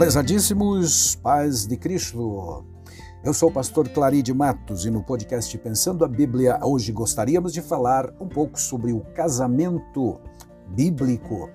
Prezadíssimos pais de Cristo, eu sou o pastor Claride Matos e no podcast Pensando a Bíblia hoje gostaríamos de falar um pouco sobre o casamento bíblico.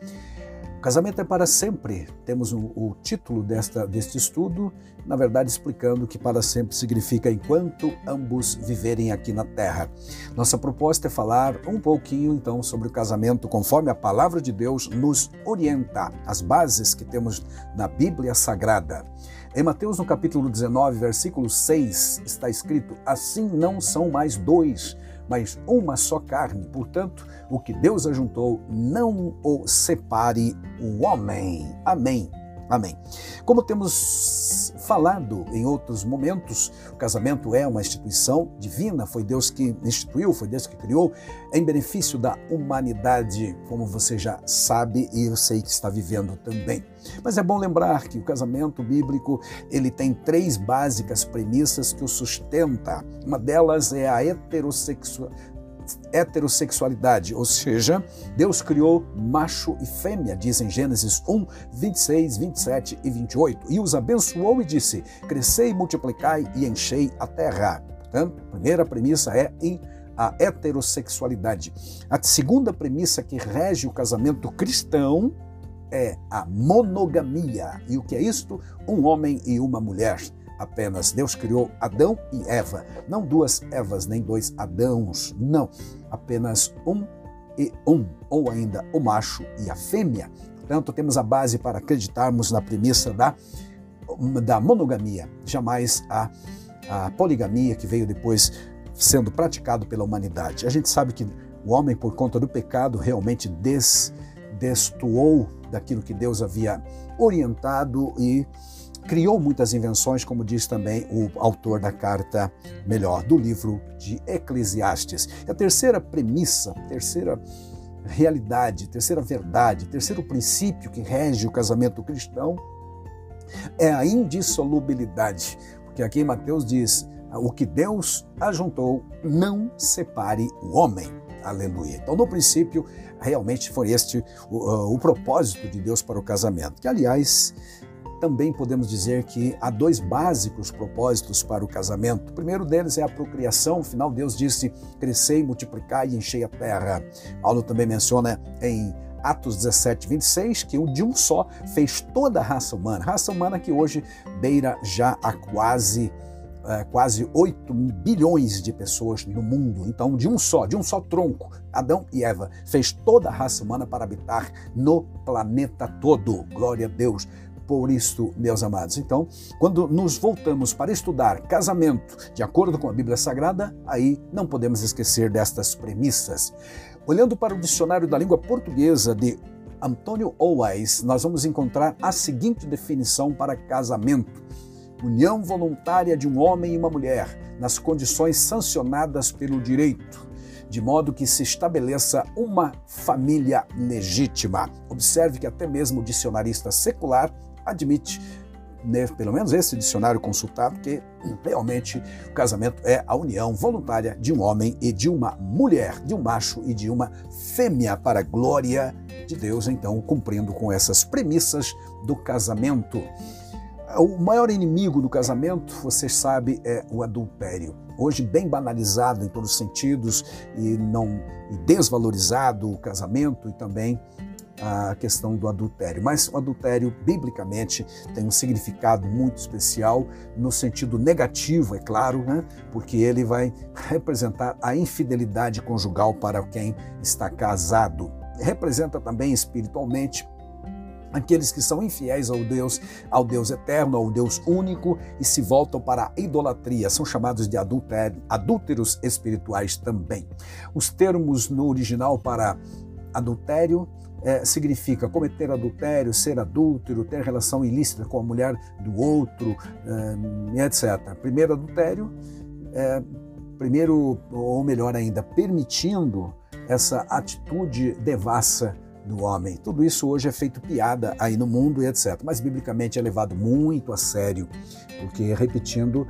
Casamento é para sempre. Temos o, o título desta, deste estudo, na verdade explicando que para sempre significa enquanto ambos viverem aqui na terra. Nossa proposta é falar um pouquinho então sobre o casamento conforme a palavra de Deus nos orienta, as bases que temos na Bíblia Sagrada. Em Mateus, no capítulo 19, versículo 6, está escrito: Assim não são mais dois, mas uma só carne. Portanto, o que Deus ajuntou, não o separe o homem. Amém. Amém. Como temos falado em outros momentos, o casamento é uma instituição divina, foi Deus que instituiu, foi Deus que criou, em benefício da humanidade, como você já sabe e eu sei que está vivendo também. Mas é bom lembrar que o casamento bíblico, ele tem três básicas premissas que o sustenta. Uma delas é a heterossexualidade heterossexualidade, ou seja, Deus criou macho e fêmea, diz em Gênesis 1, 26, 27 e 28, e os abençoou e disse: Crescei, multiplicai e enchei a terra. Portanto, a primeira premissa é em a heterossexualidade. A segunda premissa que rege o casamento cristão é a monogamia. E o que é isto? Um homem e uma mulher apenas. Deus criou Adão e Eva, não duas Evas nem dois Adãos, não, apenas um e um, ou ainda o macho e a fêmea. Portanto, temos a base para acreditarmos na premissa da, da monogamia, jamais a, a poligamia que veio depois sendo praticado pela humanidade. A gente sabe que o homem, por conta do pecado, realmente des, destoou daquilo que Deus havia orientado e criou muitas invenções, como diz também o autor da carta, melhor, do livro de Eclesiastes. E a terceira premissa, terceira realidade, terceira verdade, terceiro princípio que rege o casamento cristão é a indissolubilidade. Porque aqui Mateus diz: o que Deus ajuntou, não separe o homem. Aleluia. Então, no princípio, realmente foi este o, o propósito de Deus para o casamento, que, aliás, também podemos dizer que há dois básicos propósitos para o casamento. O primeiro deles é a procriação, afinal, Deus disse: crescei, multiplicai e enchei a terra. Paulo também menciona em Atos 17, 26, que de um só fez toda a raça humana. Raça humana que hoje beira já a quase é, quase 8 bilhões de pessoas no mundo. Então, de um só, de um só tronco, Adão e Eva fez toda a raça humana para habitar no planeta todo. Glória a Deus por isto, meus amados. Então, quando nos voltamos para estudar casamento de acordo com a Bíblia Sagrada, aí não podemos esquecer destas premissas. Olhando para o dicionário da língua portuguesa de Antônio Owais, nós vamos encontrar a seguinte definição para casamento: união voluntária de um homem e uma mulher, nas condições sancionadas pelo direito de modo que se estabeleça uma família legítima. Observe que até mesmo o dicionarista secular admite, né, pelo menos esse dicionário consultado, que realmente o casamento é a união voluntária de um homem e de uma mulher, de um macho e de uma fêmea, para a glória de Deus, então, cumprindo com essas premissas do casamento. O maior inimigo do casamento, você sabe, é o adultério. Hoje bem banalizado em todos os sentidos e não e desvalorizado o casamento e também a questão do adultério. Mas o adultério, biblicamente, tem um significado muito especial, no sentido negativo, é claro, né? porque ele vai representar a infidelidade conjugal para quem está casado. Representa também espiritualmente aqueles que são infiéis ao Deus, ao Deus eterno, ao Deus único e se voltam para a idolatria, são chamados de adultério, adúlteros espirituais também. Os termos no original para adultério é, significa cometer adultério, ser adúltero, ter relação ilícita com a mulher do outro, é, etc. Primeiro adultério, é, primeiro, ou melhor ainda, permitindo essa atitude devassa do homem. Tudo isso hoje é feito piada aí no mundo e etc. Mas biblicamente é levado muito a sério, porque, repetindo,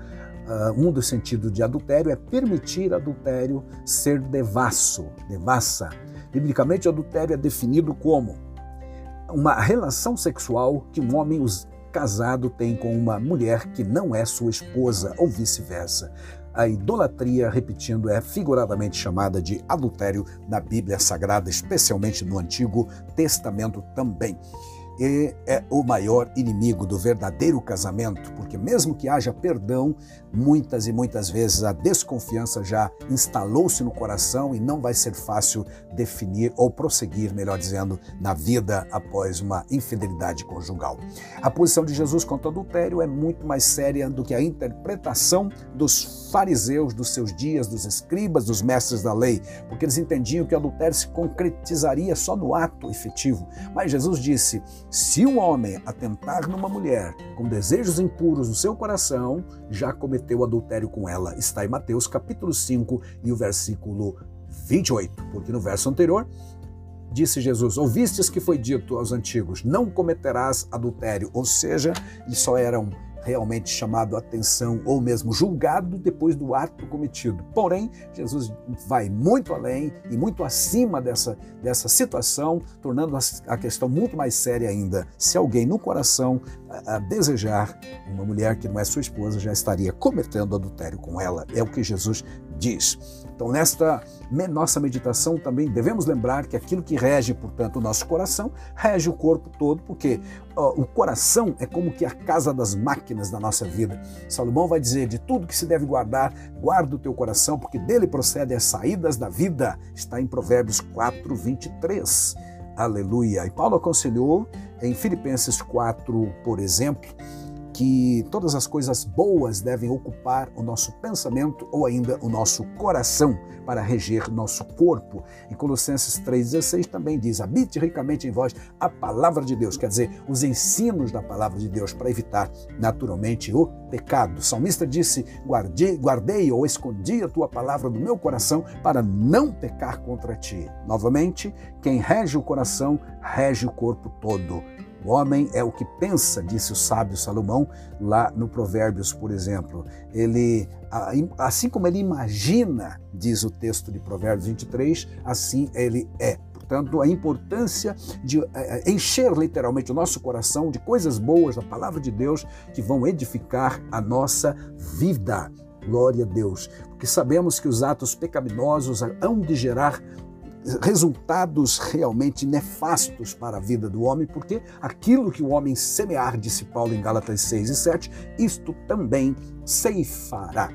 uh, um dos sentidos de adultério é permitir adultério ser devasso, devassa. Biblicamente, adultério é definido como uma relação sexual que um homem casado tem com uma mulher que não é sua esposa ou vice-versa. A idolatria, repetindo, é figuradamente chamada de adultério na Bíblia Sagrada, especialmente no Antigo Testamento também é o maior inimigo do verdadeiro casamento, porque mesmo que haja perdão, muitas e muitas vezes a desconfiança já instalou-se no coração e não vai ser fácil definir ou prosseguir, melhor dizendo, na vida após uma infidelidade conjugal. A posição de Jesus quanto ao adultério é muito mais séria do que a interpretação dos fariseus dos seus dias, dos escribas, dos mestres da lei, porque eles entendiam que o adultério se concretizaria só no ato efetivo. Mas Jesus disse: se um homem atentar numa mulher com desejos impuros no seu coração, já cometeu adultério com ela. Está em Mateus capítulo 5 e o versículo 28, porque no verso anterior disse Jesus: Ouvistes que foi dito aos antigos: Não cometerás adultério. Ou seja, eles só eram realmente chamado a atenção ou mesmo julgado depois do ato cometido. Porém, Jesus vai muito além e muito acima dessa, dessa situação, tornando a questão muito mais séria ainda. Se alguém no coração a, desejar uma mulher que não é sua esposa, já estaria cometendo adultério com ela. É o que Jesus diz. Então, nesta nossa meditação também devemos lembrar que aquilo que rege, portanto, o nosso coração, rege o corpo todo, porque ó, o coração é como que a casa das máquinas da nossa vida. Salomão vai dizer: de tudo que se deve guardar, guarda o teu coração, porque dele procedem as saídas da vida. Está em Provérbios 4, 23. Aleluia. E Paulo aconselhou em Filipenses 4, por exemplo, que todas as coisas boas devem ocupar o nosso pensamento ou ainda o nosso coração para reger nosso corpo. Em Colossenses 3,16 também diz: habite ricamente em vós a palavra de Deus, quer dizer, os ensinos da palavra de Deus para evitar naturalmente o pecado. O salmista disse: guardei, guardei ou escondi a tua palavra no meu coração para não pecar contra ti. Novamente, quem rege o coração, rege o corpo todo. O homem é o que pensa, disse o sábio Salomão lá no Provérbios, por exemplo. Ele, assim como ele imagina, diz o texto de Provérbios 23, assim ele é. Portanto, a importância de é, é, encher literalmente o nosso coração de coisas boas da palavra de Deus que vão edificar a nossa vida. Glória a Deus. Porque sabemos que os atos pecaminosos hão de gerar resultados realmente nefastos para a vida do homem, porque aquilo que o homem semear, disse Paulo em Gálatas 6 e 7, isto também ceifará.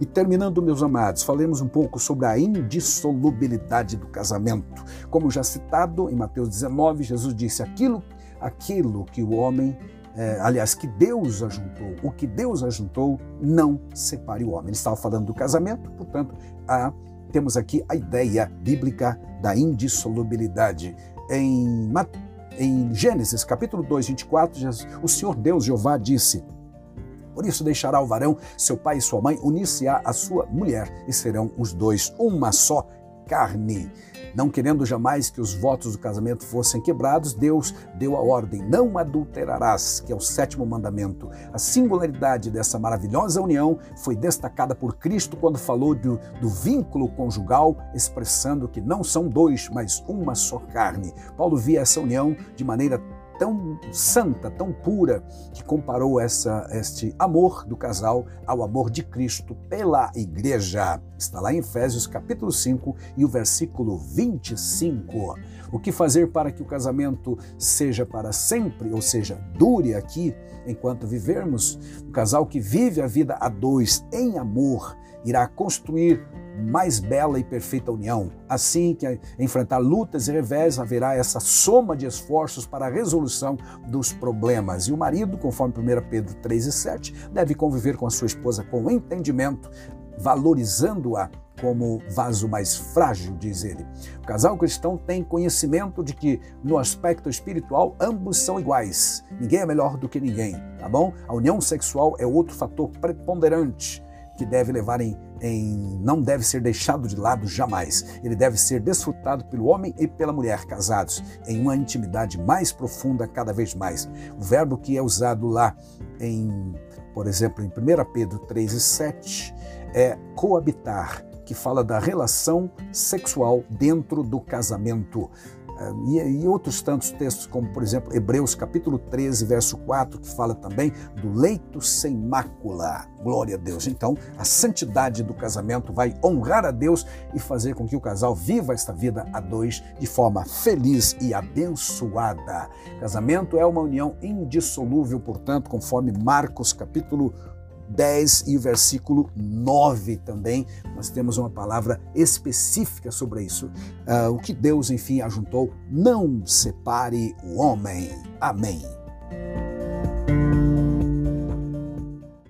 E terminando, meus amados, falemos um pouco sobre a indissolubilidade do casamento. Como já citado em Mateus 19, Jesus disse: aquilo, aquilo que o homem é, aliás, que Deus ajuntou, o que Deus ajuntou, não separe o homem. Ele estava falando do casamento, portanto, a temos aqui a ideia bíblica da indissolubilidade. Em, em Gênesis capítulo 2, 24, o Senhor Deus Jeová disse: por isso deixará o varão, seu pai e sua mãe, unir-se-á a sua mulher, e serão os dois uma só carne. Não querendo jamais que os votos do casamento fossem quebrados, Deus deu a ordem: não adulterarás, que é o sétimo mandamento. A singularidade dessa maravilhosa união foi destacada por Cristo quando falou do, do vínculo conjugal, expressando que não são dois, mas uma só carne. Paulo via essa união de maneira tão santa, tão pura, que comparou essa, este amor do casal ao amor de Cristo pela igreja. Está lá em Efésios capítulo 5 e o versículo 25. O que fazer para que o casamento seja para sempre, ou seja, dure aqui enquanto vivermos? O casal que vive a vida a dois em amor irá construir mais bela e perfeita união. Assim que enfrentar lutas e revés, haverá essa soma de esforços para a resolução dos problemas. E o marido, conforme 1 Pedro 3 e 7, deve conviver com a sua esposa com entendimento, valorizando-a como vaso mais frágil, diz ele. O casal cristão tem conhecimento de que, no aspecto espiritual, ambos são iguais. Ninguém é melhor do que ninguém, tá bom? A união sexual é outro fator preponderante que deve levar em, em, não deve ser deixado de lado jamais. Ele deve ser desfrutado pelo homem e pela mulher casados em uma intimidade mais profunda cada vez mais. O verbo que é usado lá em, por exemplo, em 1 Pedro 3 e 7 é coabitar, que fala da relação sexual dentro do casamento. E, e, outros tantos textos, como por exemplo Hebreus capítulo 13, verso 4, que fala também do leito sem mácula. Glória a Deus. Então, a santidade do casamento vai honrar a Deus e fazer com que o casal viva esta vida a dois de forma feliz e abençoada. Casamento é uma união indissolúvel, portanto, conforme Marcos capítulo 10 e o versículo 9 também, nós temos uma palavra específica sobre isso. Uh, o que Deus, enfim, ajuntou, não separe o homem. Amém.